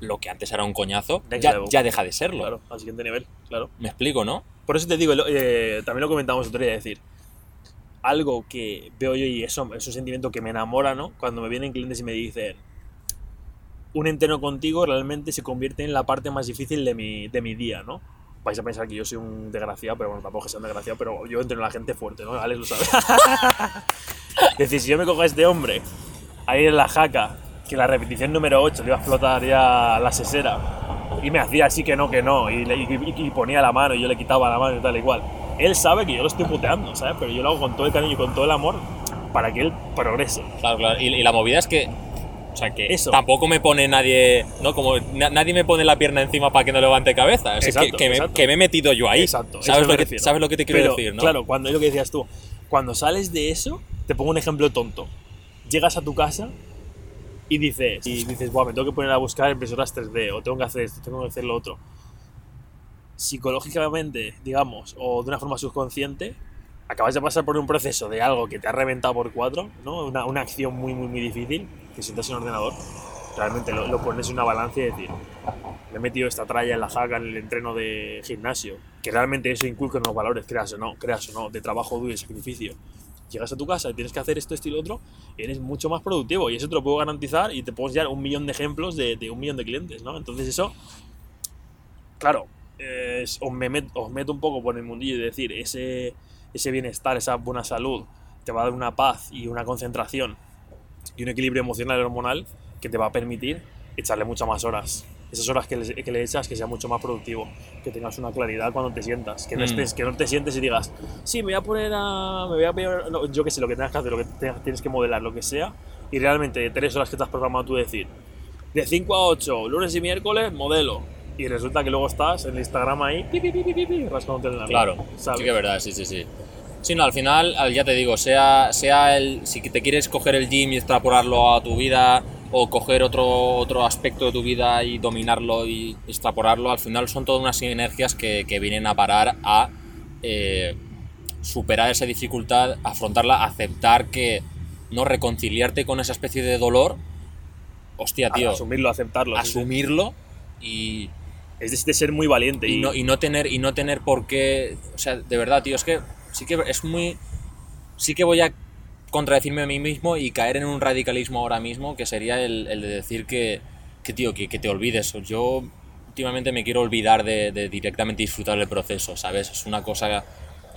lo que antes era un coñazo, ya, deja de serlo. Claro, al siguiente nivel, claro. Me explico, ¿no? Por eso te digo, eh, también lo comentamos otro día, es decir, algo que veo yo y eso es un sentimiento que me enamora, ¿no? Cuando me vienen clientes y me dicen, un entreno contigo realmente se convierte en la parte más difícil de mi, de mi día, ¿no? Vais a pensar que yo soy un desgraciado, pero bueno, tampoco que sea un desgraciado, pero yo entreno a la gente fuerte, ¿no? Alex lo sabe. es decir, si yo me cojo a este hombre ahí en la jaca, que la repetición número 8 le iba a explotar ya la sesera, y me hacía así que no, que no, y, le- y- y ponía la mano y yo le quitaba la mano y tal y cual. Él sabe que yo lo estoy puteando, ¿sabes? Pero yo lo hago con todo el cariño y con todo el amor para que él progrese. Claro, claro. Y, y la movida es que. O sea, que Eso. tampoco me pone nadie. ¿No? Como na- nadie me pone la pierna encima para que no levante cabeza. Es Exacto, que, que me, exacto. que me he metido yo ahí. Exacto. ¿Sabes me lo, que. ¿Sabes lo que te quiero Pero, decir, no? Claro, cuando es lo que decías tú. Cuando sales de eso, te pongo un ejemplo tonto. Llegas a tu casa y dices, y dices, Buah, me tengo que poner a buscar impresoras 3D, o tengo que hacer esto, tengo que hacer lo otro. Psicológicamente, digamos, o de una forma subconsciente, acabas de pasar por un proceso de algo que te ha reventado por cuatro, ¿no? Una, una acción muy, muy, muy difícil, que sientas en ordenador, realmente lo, pones en una balanza y decir, me he metido esta tralla en la jaca en el entreno de gimnasio, que realmente eso inculca unos valores, creas o no, creas o no, de trabajo duro y sacrificio. llegas a tu casa y tienes que hacer esto, esto y lo otro, eres mucho más productivo. Y eso te lo puedo garantizar y te puedo enseñar un millón de ejemplos de, un millón de clientes, ¿no? Entonces eso, claro, os, me meto un poco por el mundillo y decir, ese, ese bienestar, esa buena salud, te va a dar una paz y una concentración y un equilibrio emocional y hormonal que te va a permitir echarle muchas más horas. Esas horas que le, que le echas, que sea mucho más productivo, que tengas una claridad cuando te sientas, que no, Mm. estés, que no te sientes y digas, sí, me voy a poner a. Me voy a no, yo qué sé, lo que tengas que hacer, lo que te- tienes que modelar, lo que sea, y realmente de tres horas que estás programado tú decir, de 5 a 8, lunes y miércoles, modelo. Y resulta que luego estás en el Instagram ahí, pi, pi, pi, pi, pi, rascándote en la Claro, ¿sabes? sí que es verdad, sí, sí, sí. Sí, no, al final, al- ya te digo, sea, sea el, si te quieres coger el gym y extrapolarlo a tu vida, o coger otro, otro aspecto de tu vida y dominarlo y extrapolarlo, al final son todas unas sinergias que, que vienen a parar a eh, superar esa dificultad, afrontarla, aceptar que no reconciliarte con esa especie de dolor, hostia, tío, Asumirlo, aceptarlo. asumirlo y, Es de, ser muy valiente. y no, y no tener y no tener por qué o sea de verdad tío es que sí que es muy sí que voy a contradecirme a mí mismo y caer en un radicalismo ahora mismo que sería el, el de decir que, que tío que, que te olvides. Yo últimamente me quiero olvidar de, de directamente disfrutar el proceso sabes es una cosa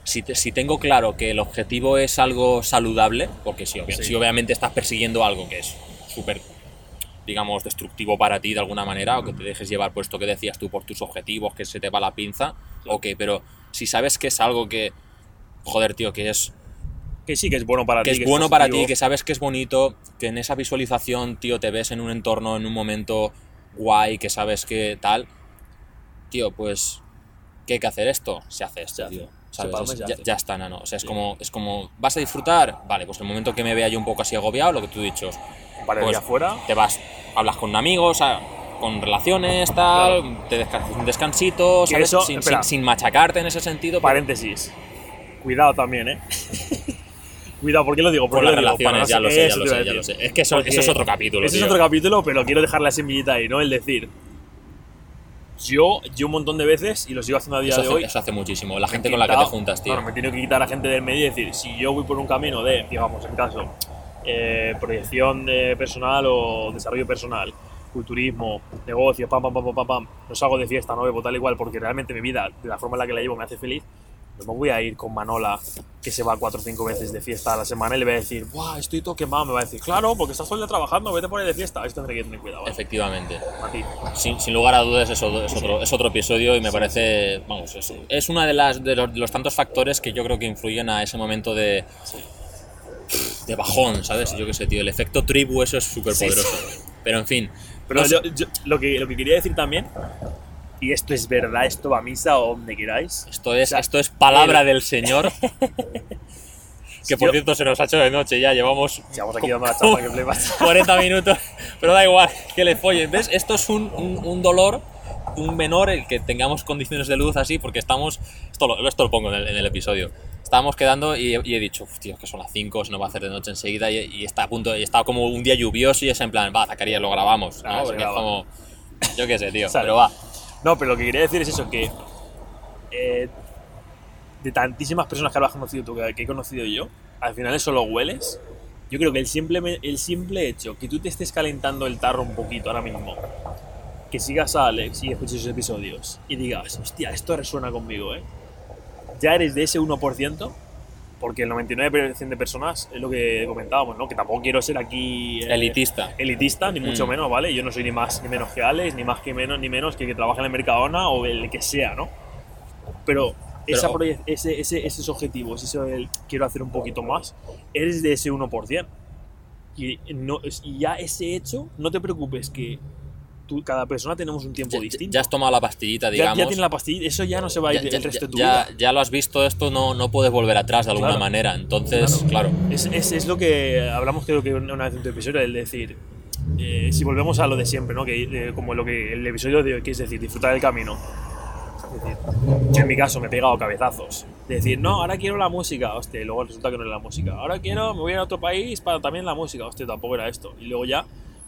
si, te- si tengo claro que el objetivo es algo saludable porque si, Sí. si obviamente estás persiguiendo algo que es súper digamos, destructivo para ti de alguna manera, o que te dejes llevar por esto que decías tú, por tus objetivos, que se te va la pinza, ok, pero si sabes que es algo que, joder, tío, que es, Que sí, que es bueno para que ti. es bueno para ti, que sabes que es bonito, que en esa visualización, tío, te ves en un entorno, en un momento guay, que sabes que tal, tío, pues, ¿qué hay que hacer esto? Se hace esto, Se hace. tío. Se ¿sabes? Es- ya, hace. ya está, nano. O sea, es, Sí. como, es como, ¿vas a disfrutar? Vale, pues el momento que me vea yo un poco así agobiado, lo que tú has dicho, Un par de pues, días fuera. te vas, hablas con amigos, a- con relaciones, tal, te descansas un descansito, Que ¿sabes? eso- sin, sin- sin machacarte en ese sentido. pero Paréntesis. Cuidado también, ¿eh? Cuidado, ¿por qué lo digo? por ¿Por las digo? Para ya no lo sé, ya eso lo sé, ya lo sé. Es que eso, eso es otro capítulo, Ese es otro capítulo, pero quiero dejar la semillita ahí, ¿no? El decir. Yo, yo un montón de veces, y lo sigo haciendo a día Eso de hace, hoy. eso hace muchísimo. La gente con la que te juntas, tío. Claro, me tengo que quitar a gente del medio y decir, si yo voy por un camino de, digamos, en caso, eh, proyección eh, personal o desarrollo personal, culturismo, negocios, pam, pam, pam, pam, pam, pam, no salgo de fiesta, no bebo tal igual, porque realmente mi vida, de la forma en la que la llevo, me hace feliz, no me voy a ir con Manola, que se va cuatro o cinco veces de fiesta a la semana, y le voy a decir, ¡buah, estoy todo quemado! Me va a decir, claro, porque estás todo el día trabajando, vete por ahí de fiesta. Esto tendré que tener cuidado, ¿vale? Efectivamente. Sin, sin lugar a dudas es otro, es otro, es otro episodio y me parece, vamos, es, es una de las de los, de los tantos factores que yo creo que influyen a ese momento de de bajón, ¿sabes? Yo qué sé, tío, el efecto tribu eso es súper poderoso. Pero en fin, Pero no sé- yo- yo- lo, que, lo que quería decir también, y esto es verdad, esto va a misa o donde queráis, esto es, o sea, esto es palabra el- del Señor. que por Yo- cierto se nos ha hecho de noche ya, llevamos Llevamos aquí dando la chapa que flipas. 40 minutos, pero da igual, que le follen. ¿Ves? Esto es un, un- un dolor, un menor, el que tengamos condiciones de luz así, porque estamos. Esto lo, esto lo pongo en el, en el episodio. Estábamos quedando y, he- y he dicho, "Uf, tío, que son las 5, se nos va a hacer de noche enseguida. Y, y está a punto, y está como un día lluvioso y es en plan, va, Zacarías, lo grabamos. ¿no? Ah, es como. Yo qué sé, tío, pero va. No, pero lo que quería decir es eso, que eh, de tantísimas personas que lo has conocido tú, que, he conocido yo, al final eso lo hueles. Yo creo que el simple, el simple hecho que tú te estés calentando el tarro un poquito ahora mismo, que sigas a Alex y escuches sus episodios y digas, hostia, esto resuena conmigo, ¿eh? Ya eres de ese 1%, porque el 99% de personas es lo que comentábamos, ¿no? Que tampoco quiero ser aquí... eh, Elitista. elitista, ni mucho Mm. menos, ¿vale? Yo no soy ni más ni menos que Alex, ni más que menos, ni menos que el que trabaja en el Mercadona o el que sea, ¿no? Pero, Pero- esa ese, ese, esos objetivos, eso del quiero hacer un poquito más, eres de ese 1%. Y, no, y ya ese hecho, no te preocupes que tú, cada persona tenemos un tiempo Ya, distinto. ya has tomado la pastillita, Ya- digamos. ya tienes la pastilla, eso ya no se va a ir Ya- el ya- resto de tu ya- vida. ya lo has visto, esto no, no puedes volver atrás de alguna Claro. manera. Entonces, claro. Es, es, es lo que hablamos creo que una vez en tu episodio, el decir, eh, si volvemos a lo de siempre, ¿no? Que, eh, como lo que el episodio de hoy, que es decir, disfrutar del camino. Es decir, yo en mi caso me he pegado cabezazos. De decir, no, ahora quiero la música, hostia, y luego resulta que no es la música. Ahora quiero, me voy a otro país para también la música, hostia, tampoco era esto. Y luego ya,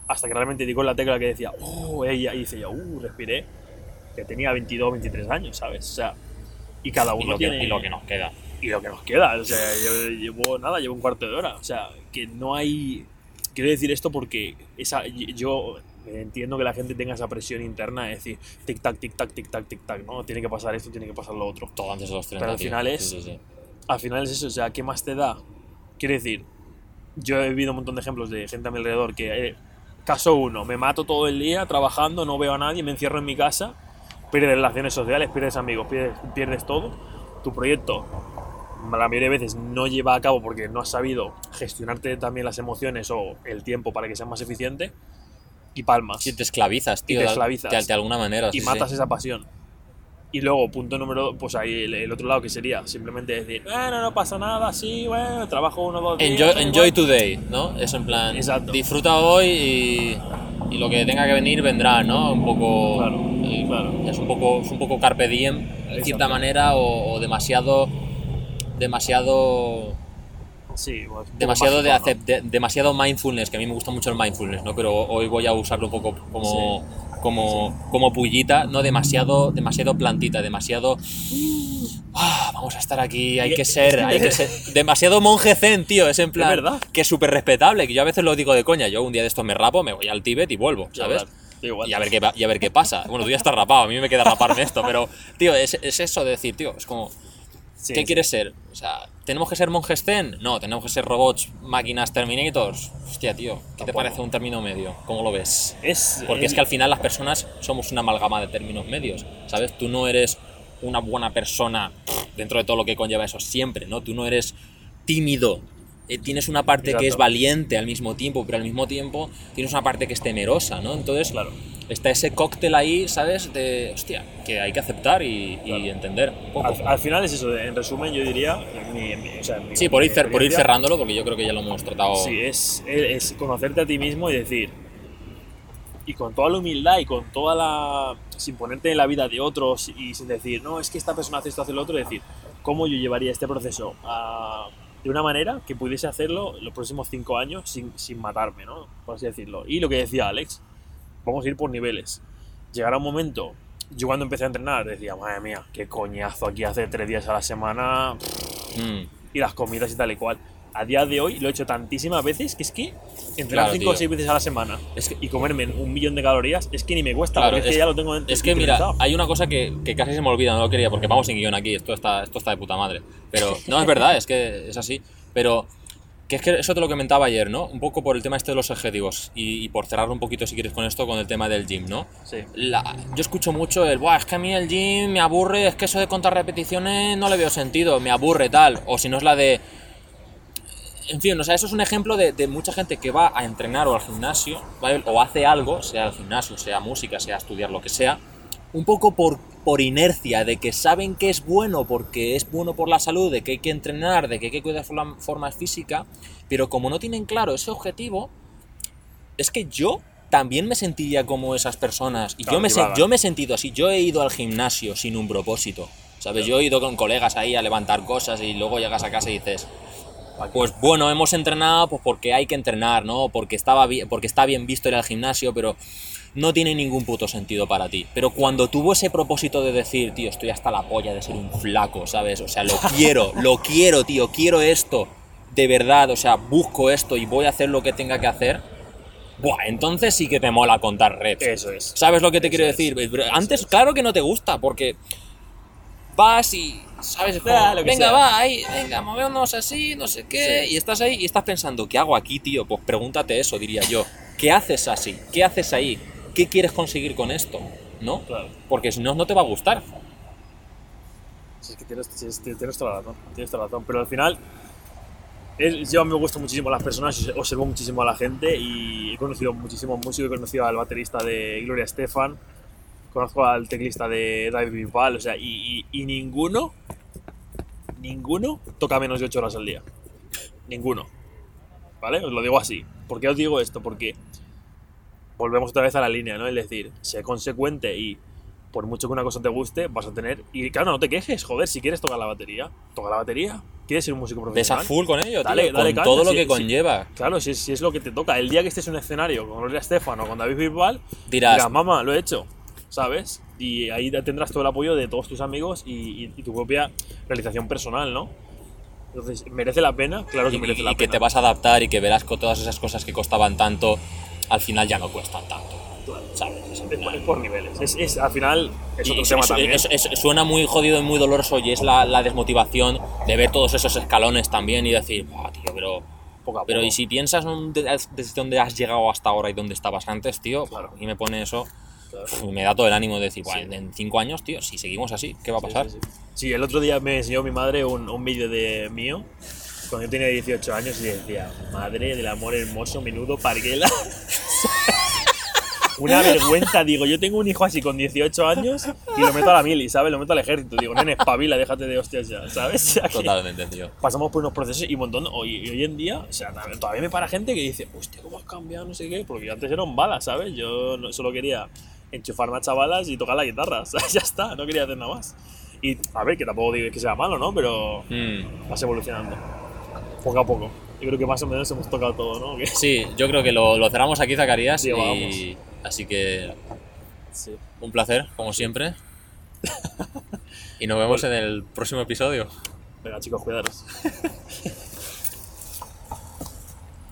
hasta que realmente di con la tecla que decía, oh, ella, y dice yo, uh, respiré, que tenía 22, 23 años, ¿sabes? O sea, y cada Y uno lo, que, tiene... y lo que nos queda. y lo que nos queda. O sea, yo llevo nada, llevo un cuarto de hora. O sea, que no hay. Quiero decir esto porque esa, yo entiendo que la gente tenga esa presión interna de decir tic-tac, tic-tac, tic-tac, tic-tac, ¿no? Tiene que pasar esto, tiene que pasar lo otro. Todo antes de los 30. Pero al tío. final es- Sí, sí, sí. Al final es eso, o sea, ¿qué más te da? Quiero decir, yo he vivido un montón de ejemplos de gente a mi alrededor que, eh, caso uno, me mato todo el día trabajando, no veo a nadie, me encierro en mi casa, pierdes relaciones sociales, pierdes amigos, pierdes, pierdes todo. Tu proyecto, la mayoría de veces, no lleva a cabo porque no has sabido gestionarte también las emociones o el tiempo para que sea más eficiente y palmas. Sí, te esclavizas, tío. te de- esclavizas. De, de alguna manera. y sí, sí. matas esa pasión. Y luego, punto número, pues ahí el, el otro lado que sería simplemente decir, bueno, no pasa nada, sí, bueno, trabajo uno dos días. Enjoy, enjoy igual". today, ¿no? Es en plan, Exacto. disfruta hoy y, y lo que tenga que venir vendrá, ¿no? Un poco, Claro, eh, claro. es un poco, es un poco carpe diem, de cierta manera, o, o demasiado, demasiado, Sí, pues, demasiado de, mágico, acep- de- demasiado mindfulness, que a mí me gusta mucho el mindfulness, ¿no? Pero hoy voy a usarlo un poco como, como, como pullita, no demasiado, demasiado plantita, demasiado. "Ah, vamos a estar aquí, hay que ser, hay que ser. Demasiado monje zen, tío. Es en plan. verdad. Que es súper respetable, que yo a veces lo digo de coña. Yo un día de estos me rapo, me voy al Tíbet y vuelvo. ¿sabes? Igual. Y a ver qué, y a ver qué pasa. Bueno, tú ya estás rapado, a mí me queda raparme esto, pero, tío, es, es eso de decir, tío, es como. Sí, ¿Qué sí. quieres ser? O sea, ¿tenemos que ser monjes zen? No, tenemos que ser robots, máquinas, terminators. Hostia, tío, ¿qué te parece un término medio? ¿Cómo lo ves? Es, Porque el- es que al final las personas somos una amalgama de términos medios, ¿sabes? Tú no eres una buena persona dentro de todo lo que conlleva eso siempre, ¿no? Tú no eres tímido. Eh, tienes una parte que es Exacto. valiente al mismo tiempo, pero al mismo tiempo tienes una parte que es temerosa, ¿no? Entonces, Claro. está ese cóctel ahí, ¿sabes? De, hostia, que hay que aceptar y, y Claro. entender un poco. Al, al final es eso, en resumen yo diría, mi- mi- o sea, mi- Sí, por ir, por ir cerrándolo, porque yo creo que ya lo hemos tratado. Sí, es, es conocerte a ti mismo y decir, y con toda la humildad y con toda la. sin ponerte en la vida de otros y sin decir, no, es que esta persona hace esto, hace lo otro, decir, ¿cómo yo llevaría este proceso a- de una manera que pudiese hacerlo los próximos cinco años sin, sin matarme, ¿no? Por así decirlo. Y lo que decía Alex, vamos a ir por niveles. Llegará un momento. Yo cuando empecé a entrenar decía, madre mía, qué coñazo aquí hace tres días a la semana Mm, y las comidas y tal y cual. A día de hoy lo he hecho tantísimas veces que es que entrenar Claro, 5 o tío. 6 veces a la semana Es que- y comerme un millón de calorías es que ni me cuesta, Claro, porque es, que ya lo tengo Es que mira, hay una cosa que, que casi se me olvida, no lo quería, porque vamos sin guion aquí, esto está, esto está de puta madre. Pero no, es verdad, es que es así. Pero que es que eso te lo comentaba ayer, ¿no? Un poco por el tema este de los objetivos. Y, y por cerrar un poquito, si quieres, con esto, con el tema del gym, ¿no? Sí. La- yo escucho mucho el, Buah, es que a mí el gym me aburre, es que eso de contar repeticiones no le veo sentido, me aburre tal. O si no es la de... En fin, o sea, eso es un ejemplo de, de mucha gente que va a entrenar o al gimnasio, ¿vale? o hace algo, sea el gimnasio, sea música, sea estudiar lo que sea, un poco por, por inercia, de que saben que es bueno porque es bueno por la salud, de que hay que entrenar, de que hay que cuidar la forma física, pero como no tienen claro ese objetivo, es que yo también me sentiría como esas personas. Y Claro, yo, me, yo me he sentido así. Yo he ido al gimnasio sin un propósito. ¿Sabes? Yo he ido con colegas ahí a levantar cosas y luego llegas a casa y dices, pues bueno, hemos entrenado pues porque hay que entrenar, ¿no? Porque, estaba bien, porque está bien visto ir al gimnasio, pero no tiene ningún puto sentido para ti. Pero cuando tuvo ese propósito de decir, tío, estoy hasta la polla de ser un flaco, ¿sabes? O sea, lo quiero, lo quiero, tío, quiero esto, de verdad, o sea, busco esto y voy a hacer lo que tenga que hacer. Buah, entonces sí que te mola contar reps. Eso es. ¿Sabes lo que te Eso quiero es. decir? Eso Antes, es. claro que no te gusta, porque vas y, ¿sabes? Es como, Ah, lo que venga, sea. va, ahí, venga, movémonos así, no sé qué. Sí. Y estás ahí y estás pensando, ¿qué hago aquí, tío? Pues pregúntate eso, diría yo. ¿Qué haces así? ¿Qué haces ahí? ¿Qué quieres conseguir con esto? ¿No? Claro. Porque si no, no te va a gustar. Si es que tienes, si es- tienes toda la razón. Tienes toda la razón. Pero al final, es- yo me gusta muchísimo las personas, observo muchísimo a la gente y he conocido muchísimos músicos. He conocido al baterista de Gloria Estefan, conozco al teclista de David Bisbal, o sea, y, y- y ninguno, ninguno toca menos de 8 horas al día. Ninguno. ¿Vale? Os lo digo así. ¿Por qué os digo esto? Porque volvemos otra vez a la línea, ¿no? Es decir, sé consecuente y por mucho que una cosa te guste, vas a tener. Y claro, no te quejes, joder, si quieres tocar la batería, toca la batería. ¿Quieres ser un músico Ves a profesional? full con ello, Dale, tío, dale con todo lo que conlleva. Claro, si es, si es lo que te toca. El día que estés en un escenario con Gloria Estefan o con David Bisbal, Dirás, dirás, mamá, lo he hecho, ¿sabes? Y ahí tendrás todo el apoyo de todos tus amigos y, y- y tu propia realización personal, ¿no? Entonces, ¿merece la pena? Claro que y, merece y la que pena. te vas a adaptar y que verás que todas esas cosas que costaban tanto, al final ya no cuestan tanto. ¿Sabes? Es en Es, por niveles. Es, es- al final es Y otro tema también. suena muy jodido y muy doloroso y es la, la desmotivación de ver todos esos escalones también y decir, "Buah, tío, pero, poco a pero poco. y si piensas en de- desde dónde has llegado hasta ahora y dónde estabas antes, tío, Claro. y me pone eso, Claro. me da todo el ánimo de decir, "Buah, Sí. en- cinco años, tío, si seguimos así, ¿qué va a pasar? Sí, sí, sí. El otro día me enseñó mi madre un, un vídeo de mío cuando yo tenía 18 años y decía, madre del amor hermoso, menudo parguela. Una vergüenza, digo, yo tengo un hijo así con 18 años y lo meto a la mili, ¿sabes? Lo meto al ejército. Digo, nene, espabila, déjate de hostias ya, ¿sabes? Que Totalmente, tío. Pasamos por unos procesos y un montón. Hoy, y hoy en día, o sea, todavía me para gente que dice, hostia, ¿cómo has cambiado? No sé qué, porque yo antes era un bala, ¿sabes? Yo solo quería enchufarme a chavalas y tocar la guitarra. Ya está, no quería hacer nada más. Y a ver, que tampoco digo que sea malo, ¿no? Pero Mm. vas evolucionando. Poco a poco. Yo creo que más o menos hemos tocado todo, ¿no? Sí, yo creo que lo, lo cerramos aquí, Zacarías, Sí, y así que Sí. un placer, como siempre. Y nos vemos en el próximo episodio. Venga, chicos, cuidaros.